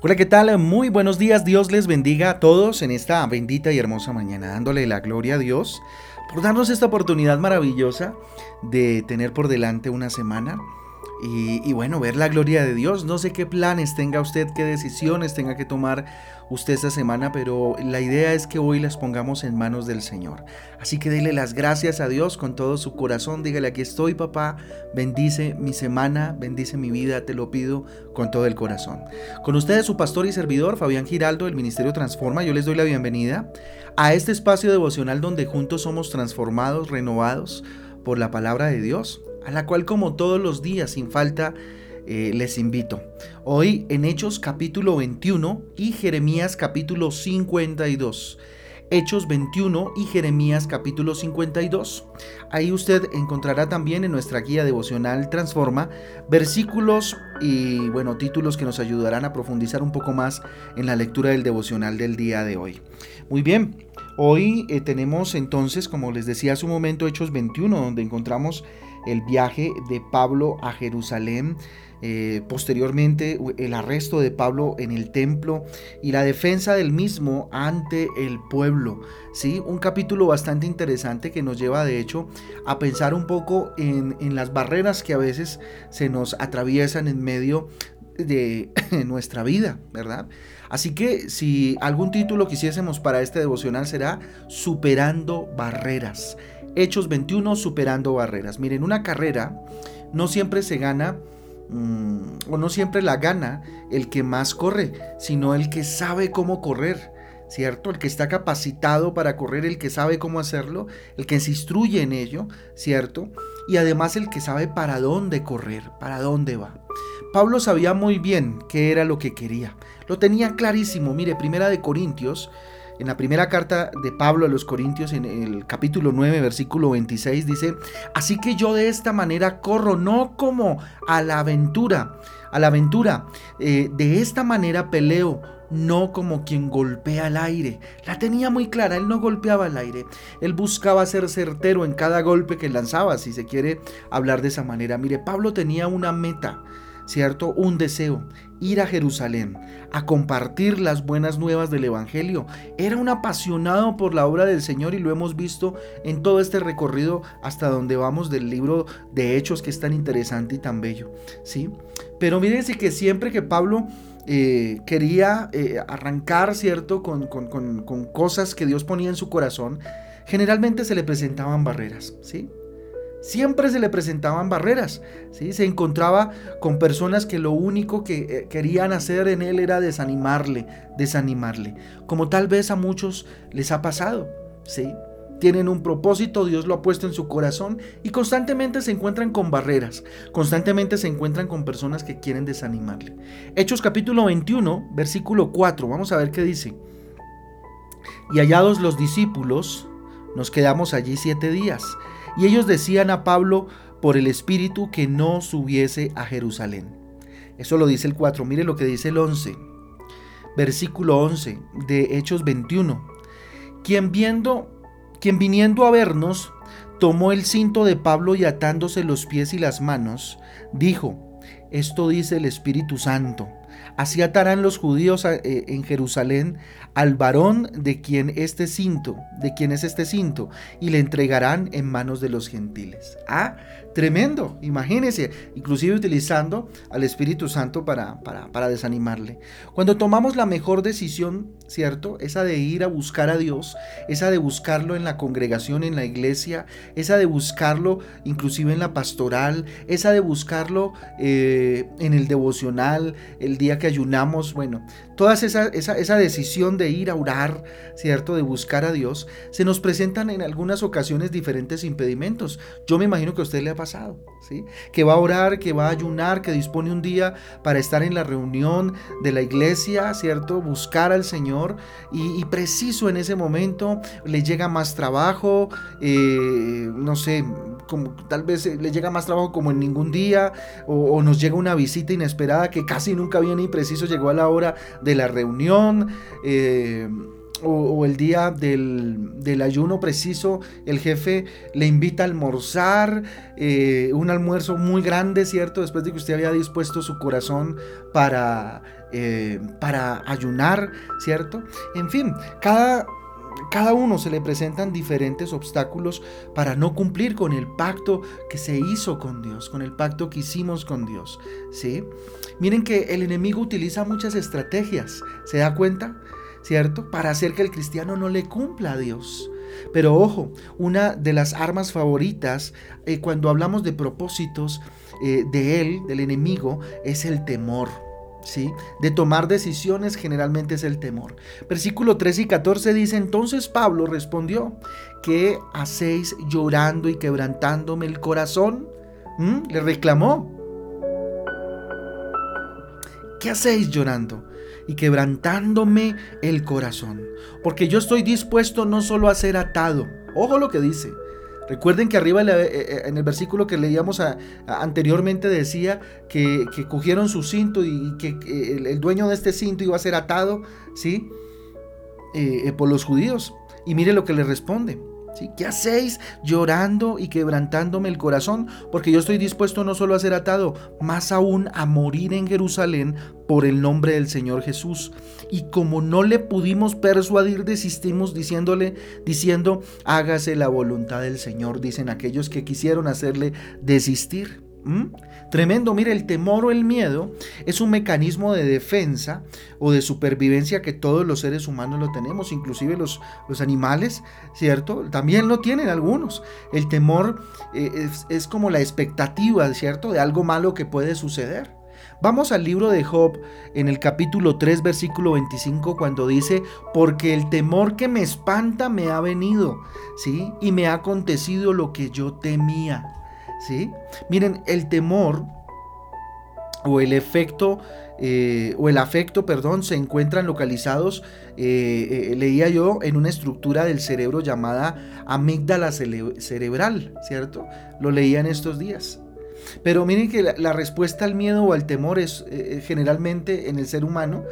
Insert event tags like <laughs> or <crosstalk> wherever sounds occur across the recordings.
Hola, ¿qué tal? Muy buenos días. Dios les bendiga a todos en esta bendita y hermosa mañana, dándole la gloria a Dios por darnos esta oportunidad maravillosa de tener por delante una semana y, bueno, ver la gloria de Dios. No sé qué planes tenga usted, qué decisiones tenga que tomar usted esta semana, pero la idea es que hoy las pongamos en manos del Señor. Así que dele las gracias a Dios con todo su corazón. Dígale, aquí estoy, papá. Bendice mi semana, bendice mi vida, te lo pido con todo el corazón. Con ustedes, su pastor y servidor, Fabián Giraldo, del Ministerio Transforma. Yo les doy la bienvenida a este espacio devocional donde juntos somos transformados, renovados por la palabra de Dios a la cual como todos los días sin falta eh, les invito. Hoy en Hechos capítulo 21 y Jeremías capítulo 52. Hechos 21 y Jeremías capítulo 52. Ahí usted encontrará también en nuestra guía devocional Transforma versículos y bueno, títulos que nos ayudarán a profundizar un poco más en la lectura del devocional del día de hoy. Muy bien, hoy eh, tenemos entonces, como les decía hace un momento, Hechos 21, donde encontramos el viaje de Pablo a Jerusalén, eh, posteriormente el arresto de Pablo en el templo y la defensa del mismo ante el pueblo. ¿sí? Un capítulo bastante interesante que nos lleva de hecho a pensar un poco en, en las barreras que a veces se nos atraviesan en medio de <laughs> nuestra vida, ¿verdad? Así que si algún título quisiésemos para este devocional será Superando Barreras. Hechos 21, superando barreras. Miren, una carrera no siempre se gana mm, o no siempre la gana el que más corre, sino el que sabe cómo correr. ¿Cierto? El que está capacitado para correr, el que sabe cómo hacerlo, el que se instruye en ello, ¿cierto? Y además el que sabe para dónde correr, para dónde va. Pablo sabía muy bien qué era lo que quería. Lo tenía clarísimo. Mire, Primera de Corintios en la primera carta de Pablo a los Corintios, en el capítulo 9, versículo 26, dice, así que yo de esta manera corro, no como a la aventura, a la aventura, eh, de esta manera peleo, no como quien golpea al aire. La tenía muy clara, él no golpeaba al aire, él buscaba ser certero en cada golpe que lanzaba, si se quiere hablar de esa manera. Mire, Pablo tenía una meta, ¿cierto? Un deseo, ir a Jerusalén, a compartir las buenas nuevas del Evangelio. Era un apasionado por la obra del Señor y lo hemos visto en todo este recorrido hasta donde vamos del libro de Hechos que es tan interesante y tan bello. ¿sí? Pero mírense que siempre que Pablo eh, quería eh, arrancar, ¿cierto?, con, con cosas que Dios ponía en su corazón, generalmente se le presentaban barreras, ¿sí? Siempre se le presentaban barreras, ¿sí? se encontraba con personas que lo único que eh, querían hacer en él era desanimarle, desanimarle, como tal vez a muchos les ha pasado. ¿sí? Tienen un propósito, Dios lo ha puesto en su corazón y constantemente se encuentran con barreras, constantemente se encuentran con personas que quieren desanimarle. Hechos capítulo 21, versículo 4, vamos a ver qué dice. Y hallados los discípulos, nos quedamos allí siete días y ellos decían a Pablo por el Espíritu que no subiese a Jerusalén. Eso lo dice el 4. Mire lo que dice el 11. Versículo 11 de Hechos 21. Quien viendo, quien viniendo a vernos, tomó el cinto de Pablo y atándose los pies y las manos, dijo, esto dice el Espíritu Santo. Así atarán los judíos eh, en Jerusalén al varón de quien este cinto, de quien es este cinto, y le entregarán en manos de los gentiles. Ah, tremendo, imagínense, inclusive utilizando al Espíritu Santo para, para, para desanimarle. Cuando tomamos la mejor decisión, ¿cierto? Esa de ir a buscar a Dios, esa de buscarlo en la congregación, en la iglesia, esa de buscarlo inclusive en la pastoral, esa de buscarlo eh, en el devocional, el día que ayunamos, bueno, toda esa, esa, decisión de ir a orar, ¿cierto? De buscar a Dios, se nos presentan en algunas ocasiones diferentes impedimentos. Yo me imagino que a usted le ha pasado, ¿sí? Que va a orar, que va a ayunar, que dispone un día para estar en la reunión de la iglesia, ¿cierto? Buscar al Señor y, preciso en ese momento le llega más trabajo, eh, no sé, como tal vez le llega más trabajo como en ningún día, o, nos llega una visita inesperada que casi nunca viene y preciso llegó a la hora de la reunión. Eh, o, el día del, ayuno preciso, el jefe le invita a almorzar, eh, un almuerzo muy grande, ¿cierto? Después de que usted había dispuesto su corazón para, eh, para ayunar, ¿cierto? En fin, cada, cada uno se le presentan diferentes obstáculos para no cumplir con el pacto que se hizo con Dios, con el pacto que hicimos con Dios, ¿sí? Miren que el enemigo utiliza muchas estrategias, ¿se da cuenta? ¿Cierto? Para hacer que el cristiano no le cumpla a Dios. Pero ojo, una de las armas favoritas eh, cuando hablamos de propósitos eh, de él, del enemigo, es el temor. ¿Sí? De tomar decisiones generalmente es el temor. Versículo 3 y 14 dice, entonces Pablo respondió, ¿qué hacéis llorando y quebrantándome el corazón? ¿Mm? Le reclamó. ¿Qué hacéis llorando? Y quebrantándome el corazón. Porque yo estoy dispuesto no solo a ser atado, ojo lo que dice. Recuerden que arriba eh, eh, en el versículo que leíamos anteriormente decía que, cogieron su cinto y que el, dueño de este cinto iba a ser atado, ¿sí? Eh, por los judíos. Y mire lo que le responde. ¿Qué hacéis llorando y quebrantándome el corazón? Porque yo estoy dispuesto no solo a ser atado, más aún a morir en Jerusalén por el nombre del Señor Jesús. Y como no le pudimos persuadir, desistimos diciéndole, diciendo, hágase la voluntad del Señor, dicen aquellos que quisieron hacerle desistir. ¿Mm? Tremendo, mire, el temor o el miedo es un mecanismo de defensa o de supervivencia que todos los seres humanos lo tenemos, inclusive los, los animales, ¿cierto? También lo tienen algunos. El temor eh, es, es como la expectativa, ¿cierto? De algo malo que puede suceder. Vamos al libro de Job en el capítulo 3, versículo 25, cuando dice, porque el temor que me espanta me ha venido, ¿sí? Y me ha acontecido lo que yo temía. ¿Sí? Miren, el temor o el efecto eh, o el afecto, perdón, se encuentran localizados, eh, eh, leía yo, en una estructura del cerebro llamada amígdala cerebral, ¿cierto? Lo leía en estos días. Pero miren que la, respuesta al miedo o al temor es generalmente en el ser humano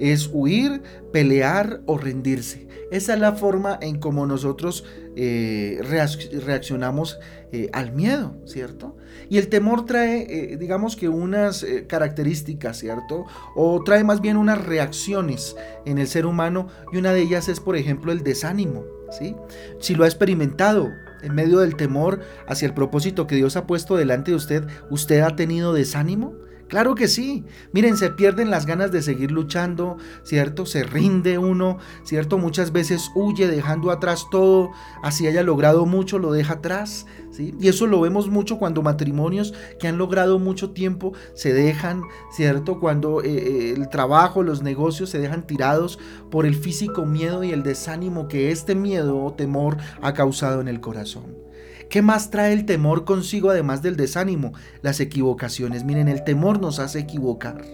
es huir, pelear o rendirse. Esa es la forma en como nosotros eh, reaccionamos eh, al miedo, ¿cierto? Y el temor trae, eh, digamos que unas características, ¿cierto? O trae más bien unas reacciones en el ser humano y una de ellas es, por ejemplo, el desánimo, ¿sí? Si lo ha experimentado, en medio del temor hacia el propósito que Dios ha puesto delante de usted, ¿usted ha tenido desánimo? Claro que sí. Miren, se pierden las ganas de seguir luchando, ¿cierto? Se rinde uno, ¿cierto? Muchas veces huye dejando atrás todo, así haya logrado mucho, lo deja atrás, ¿sí? Y eso lo vemos mucho cuando matrimonios que han logrado mucho tiempo se dejan, ¿cierto? Cuando eh, eh, el trabajo, los negocios se dejan tirados por el físico miedo y el desánimo que este miedo o temor ha causado en el corazón. ¿Qué más trae el temor consigo además del desánimo? Las equivocaciones. Miren, el temor nos hace equivocar.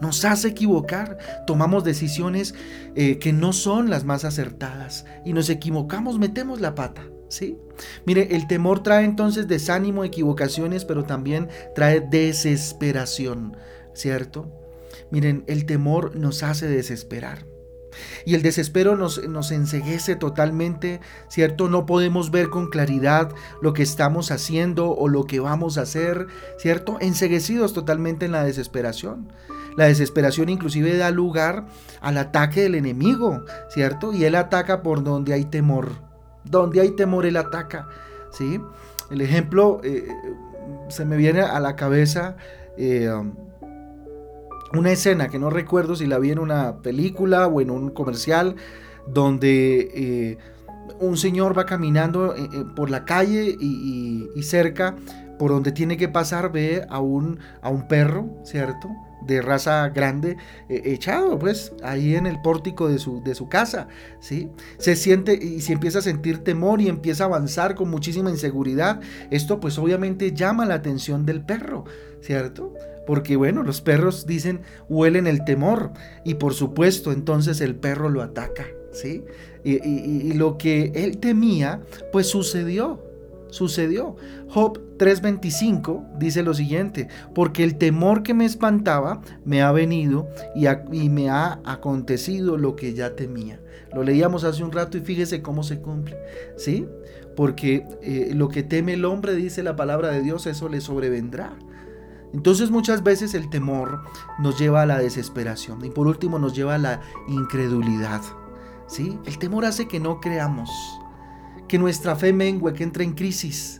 Nos hace equivocar, tomamos decisiones eh, que no son las más acertadas y nos equivocamos, metemos la pata. ¿Sí? Mire, el temor trae entonces desánimo, equivocaciones, pero también trae desesperación, ¿cierto? Miren, el temor nos hace desesperar. Y el desespero nos, nos enseguece totalmente, ¿cierto? No podemos ver con claridad lo que estamos haciendo o lo que vamos a hacer, ¿cierto? Enseguecidos totalmente en la desesperación. La desesperación inclusive da lugar al ataque del enemigo, ¿cierto? Y él ataca por donde hay temor. Donde hay temor, él ataca, ¿sí? El ejemplo eh, se me viene a la cabeza. Eh, una escena que no recuerdo si la vi en una película o en un comercial, donde eh, un señor va caminando eh, eh, por la calle y, cerca, por donde tiene que pasar, ve a un, a un perro, ¿cierto? de raza grande echado pues ahí en el pórtico de su, de su casa ¿sí? se siente y se empieza a sentir temor y empieza a avanzar con muchísima inseguridad esto pues obviamente llama la atención del perro ¿cierto? Porque bueno, los perros dicen huelen el temor y por supuesto entonces el perro lo ataca, ¿sí? Y, lo que él temía, pues sucedió, sucedió. Job 3:25 dice lo siguiente, porque el temor que me espantaba me ha venido y, me ha acontecido lo que ya temía. Lo leíamos hace un rato y fíjese cómo se cumple, ¿sí? Porque eh, lo que teme el hombre, dice la palabra de Dios, eso le sobrevendrá. Entonces muchas veces el temor nos lleva a la desesperación y por último nos lleva a la incredulidad. ¿sí? El temor hace que no creamos, que nuestra fe mengue, que entre en crisis.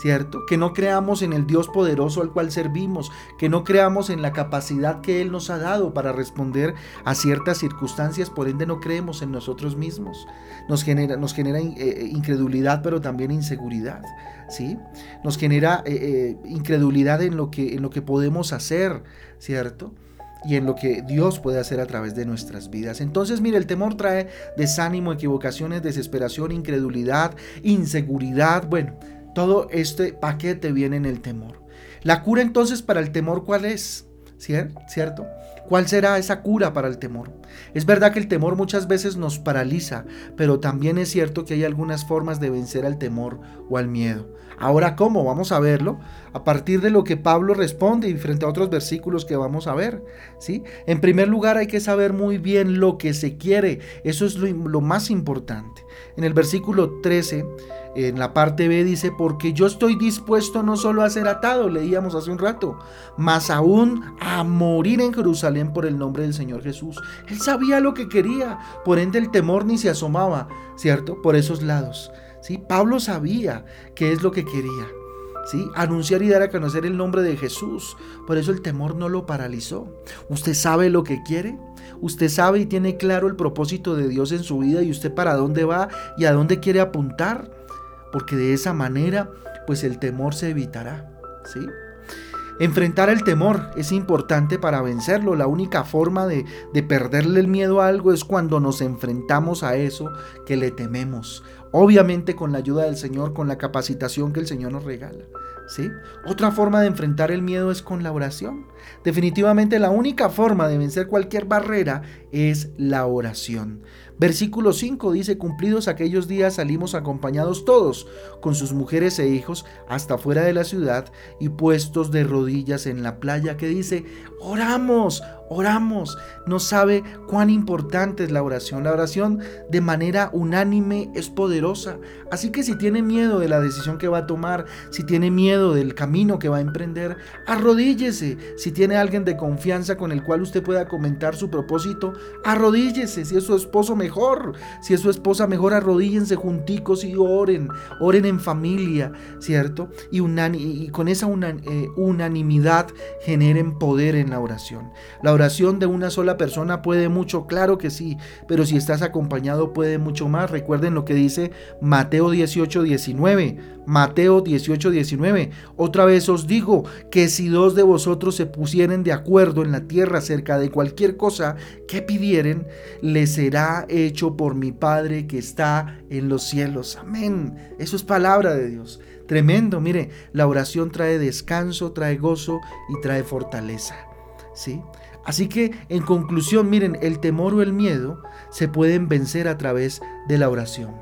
¿Cierto? Que no creamos en el Dios poderoso al cual servimos, que no creamos en la capacidad que Él nos ha dado para responder a ciertas circunstancias, por ende no creemos en nosotros mismos. Nos genera, nos genera eh, eh, incredulidad, pero también inseguridad, ¿sí? Nos genera eh, incredulidad en lo, que, en lo que podemos hacer, ¿cierto? y en lo que Dios puede hacer a través de nuestras vidas. Entonces, mire, el temor trae desánimo, equivocaciones, desesperación, incredulidad, inseguridad, bueno, todo este paquete viene en el temor. La cura entonces para el temor, ¿cuál es? ¿Cierto? ¿Cuál será esa cura para el temor? Es verdad que el temor muchas veces nos paraliza, pero también es cierto que hay algunas formas de vencer al temor o al miedo. Ahora, ¿cómo? Vamos a verlo a partir de lo que Pablo responde y frente a otros versículos que vamos a ver. ¿sí? En primer lugar, hay que saber muy bien lo que se quiere. Eso es lo, más importante. En el versículo 13 en la parte B dice, porque yo estoy dispuesto no solo a ser atado, leíamos hace un rato, más aún a morir en Jerusalén por el nombre del Señor Jesús. Sabía lo que quería, por ende el temor ni se asomaba, ¿cierto? Por esos lados. ¿sí? Pablo sabía qué es lo que quería. ¿Sí? Anunciar y dar a conocer el nombre de Jesús. Por eso el temor no lo paralizó. ¿Usted sabe lo que quiere? ¿Usted sabe y tiene claro el propósito de Dios en su vida y usted para dónde va y a dónde quiere apuntar? porque de esa manera pues el temor se evitará, ¿sí? Enfrentar el temor es importante para vencerlo. La única forma de, de, perderle el miedo a algo es cuando nos enfrentamos a eso que le tememos. Obviamente con la ayuda del Señor, con la capacitación que el Señor nos regala. ¿sí? Otra forma de enfrentar el miedo es con la oración. Definitivamente la única forma de vencer cualquier barrera es la oración. Versículo 5 dice, cumplidos aquellos días salimos acompañados todos, con sus mujeres e hijos, hasta fuera de la ciudad y puestos de rodillas en la playa, que dice, oramos, oramos. No sabe cuán importante es la oración. La oración de manera unánime es poderosa. Así que si tiene miedo de la decisión que va a tomar, si tiene miedo del camino que va a emprender, arrodíllese. Si tiene alguien de confianza con el cual usted pueda comentar su propósito, arrodíllese. Si es su esposo, mejor. Si es su esposa, mejor arrodíllense junticos y oren. Oren en familia, ¿cierto? Y, y con esa eh, unanimidad generen poder en la oración. La oración de una sola persona puede mucho, claro que sí, pero si estás acompañado puede mucho más. Recuerden lo que dice Mateo 18, 19. Mateo 18, 19. Otra vez os digo que si dos de vosotros se pusieren de acuerdo en la tierra acerca de cualquier cosa que pidieren, le será hecho por mi Padre que está en los cielos. Amén. Eso es palabra de Dios. Tremendo. Mire, la oración trae descanso, trae gozo y trae fortaleza. ¿Sí? Así que, en conclusión, miren, el temor o el miedo se pueden vencer a través de la oración.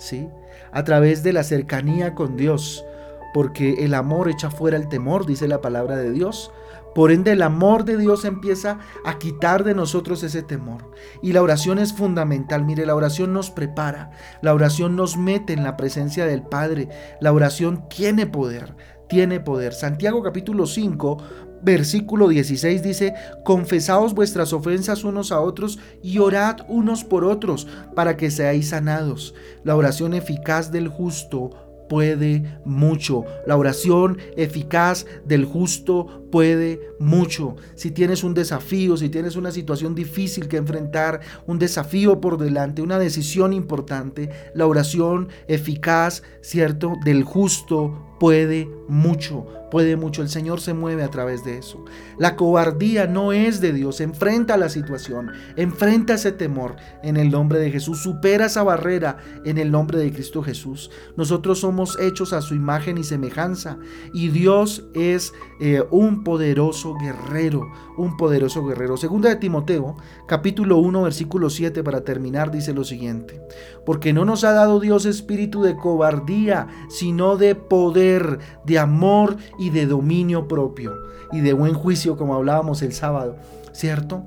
¿Sí? A través de la cercanía con Dios, porque el amor echa fuera el temor, dice la palabra de Dios. Por ende, el amor de Dios empieza a quitar de nosotros ese temor. Y la oración es fundamental. Mire, la oración nos prepara. La oración nos mete en la presencia del Padre. La oración tiene poder. Tiene poder. Santiago capítulo 5, versículo 16 dice, confesaos vuestras ofensas unos a otros y orad unos por otros para que seáis sanados. La oración eficaz del justo puede mucho. La oración eficaz del justo puede mucho. Si tienes un desafío, si tienes una situación difícil que enfrentar, un desafío por delante, una decisión importante, la oración eficaz, ¿cierto? Del justo puede mucho, puede mucho. El Señor se mueve a través de eso. La cobardía no es de Dios. Enfrenta la situación, enfrenta ese temor en el nombre de Jesús. Supera esa barrera en el nombre de Cristo Jesús. Nosotros somos hechos a su imagen y semejanza y Dios es eh, un poderoso guerrero, un poderoso guerrero. Segunda de Timoteo, capítulo 1, versículo 7 para terminar, dice lo siguiente. Porque no nos ha dado Dios espíritu de cobardía, sino de poder de amor y de dominio propio y de buen juicio, como hablábamos el sábado, ¿cierto?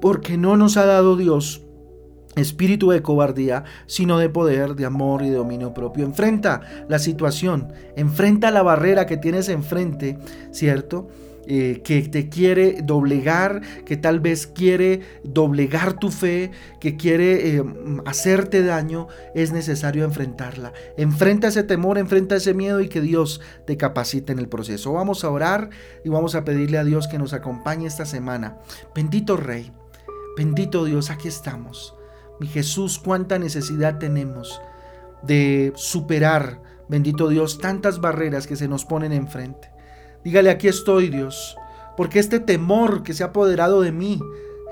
Porque no nos ha dado Dios espíritu de cobardía, sino de poder, de amor y de dominio propio. Enfrenta la situación, enfrenta la barrera que tienes enfrente, ¿cierto? Eh, que te quiere doblegar, que tal vez quiere doblegar tu fe, que quiere eh, hacerte daño, es necesario enfrentarla. Enfrenta ese temor, enfrenta ese miedo y que Dios te capacite en el proceso. Vamos a orar y vamos a pedirle a Dios que nos acompañe esta semana. Bendito Rey, bendito Dios, aquí estamos. Mi Jesús, cuánta necesidad tenemos de superar, bendito Dios, tantas barreras que se nos ponen enfrente. Dígale, aquí estoy Dios, porque este temor que se ha apoderado de mí,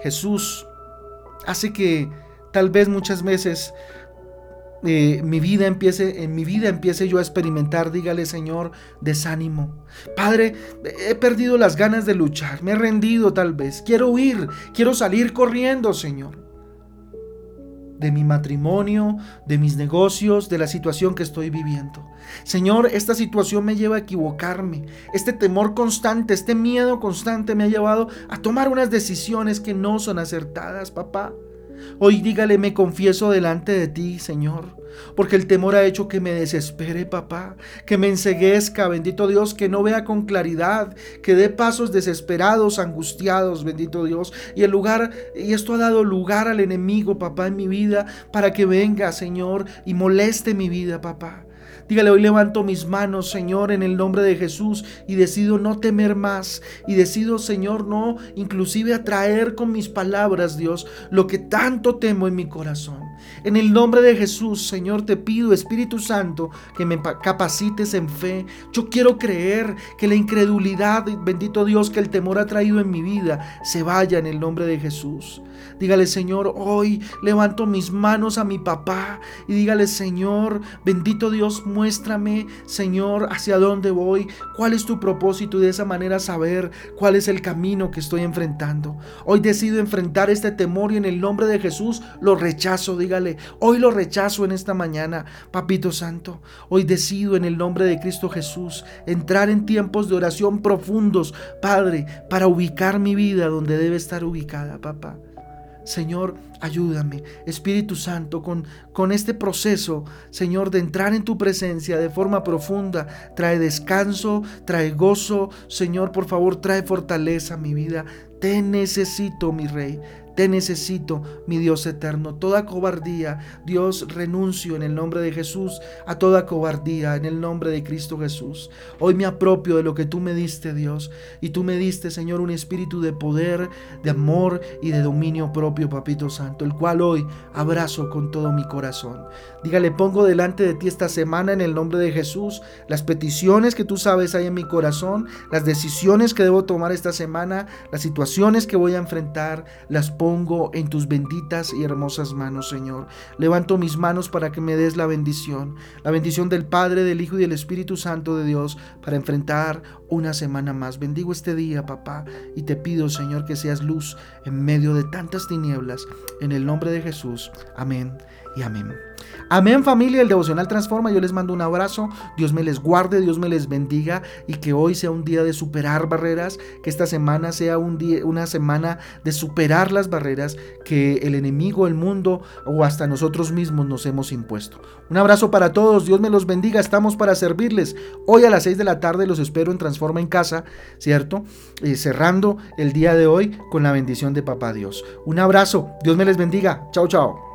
Jesús, hace que tal vez muchas veces eh, mi vida empiece, en mi vida empiece yo a experimentar, dígale Señor, desánimo. Padre, he perdido las ganas de luchar, me he rendido tal vez, quiero huir, quiero salir corriendo, Señor de mi matrimonio, de mis negocios, de la situación que estoy viviendo. Señor, esta situación me lleva a equivocarme. Este temor constante, este miedo constante me ha llevado a tomar unas decisiones que no son acertadas, papá. Hoy dígale, me confieso delante de ti, Señor, porque el temor ha hecho que me desespere, papá, que me enseguezca, bendito Dios, que no vea con claridad, que dé pasos desesperados, angustiados, bendito Dios. Y el lugar, y esto ha dado lugar al enemigo, papá, en mi vida, para que venga, Señor, y moleste mi vida, papá. Dígale, hoy levanto mis manos, Señor, en el nombre de Jesús y decido no temer más. Y decido, Señor, no inclusive atraer con mis palabras, Dios, lo que tanto temo en mi corazón. En el nombre de Jesús, Señor, te pido, Espíritu Santo, que me capacites en fe. Yo quiero creer que la incredulidad, bendito Dios, que el temor ha traído en mi vida, se vaya en el nombre de Jesús. Dígale, Señor, hoy levanto mis manos a mi papá y dígale, Señor, bendito Dios, Señor, hacia dónde voy, cuál es tu propósito y de esa manera saber cuál es el camino que estoy enfrentando. Hoy decido enfrentar este temor y en el nombre de Jesús lo rechazo, dígale, hoy lo rechazo en esta mañana, Papito Santo. Hoy decido en el nombre de Cristo Jesús entrar en tiempos de oración profundos, Padre, para ubicar mi vida donde debe estar ubicada, papá. Señor, ayúdame, Espíritu Santo, con, con este proceso, Señor, de entrar en tu presencia de forma profunda. Trae descanso, trae gozo, Señor, por favor, trae fortaleza a mi vida. Te necesito, mi Rey. Te necesito, mi Dios eterno. Toda cobardía, Dios, renuncio en el nombre de Jesús a toda cobardía en el nombre de Cristo Jesús. Hoy me apropio de lo que tú me diste, Dios. Y tú me diste, Señor, un espíritu de poder, de amor y de dominio propio, Papito Santo, el cual hoy abrazo con todo mi corazón. Dígale, pongo delante de ti esta semana en el nombre de Jesús las peticiones que tú sabes hay en mi corazón, las decisiones que debo tomar esta semana, las situaciones que voy a enfrentar, las pongo pongo en tus benditas y hermosas manos, Señor. Levanto mis manos para que me des la bendición, la bendición del Padre, del Hijo y del Espíritu Santo de Dios para enfrentar una semana más. Bendigo este día, papá, y te pido, Señor, que seas luz en medio de tantas tinieblas. En el nombre de Jesús. Amén y amén. Amén familia, el devocional transforma. Yo les mando un abrazo. Dios me les guarde, Dios me les bendiga y que hoy sea un día de superar barreras, que esta semana sea un día, una semana de superar las barreras que el enemigo, el mundo o hasta nosotros mismos nos hemos impuesto. Un abrazo para todos, Dios me los bendiga, estamos para servirles. Hoy a las 6 de la tarde los espero en Transforma en Casa, ¿cierto? Eh, cerrando el día de hoy con la bendición de Papá Dios. Un abrazo, Dios me les bendiga. Chao, chao.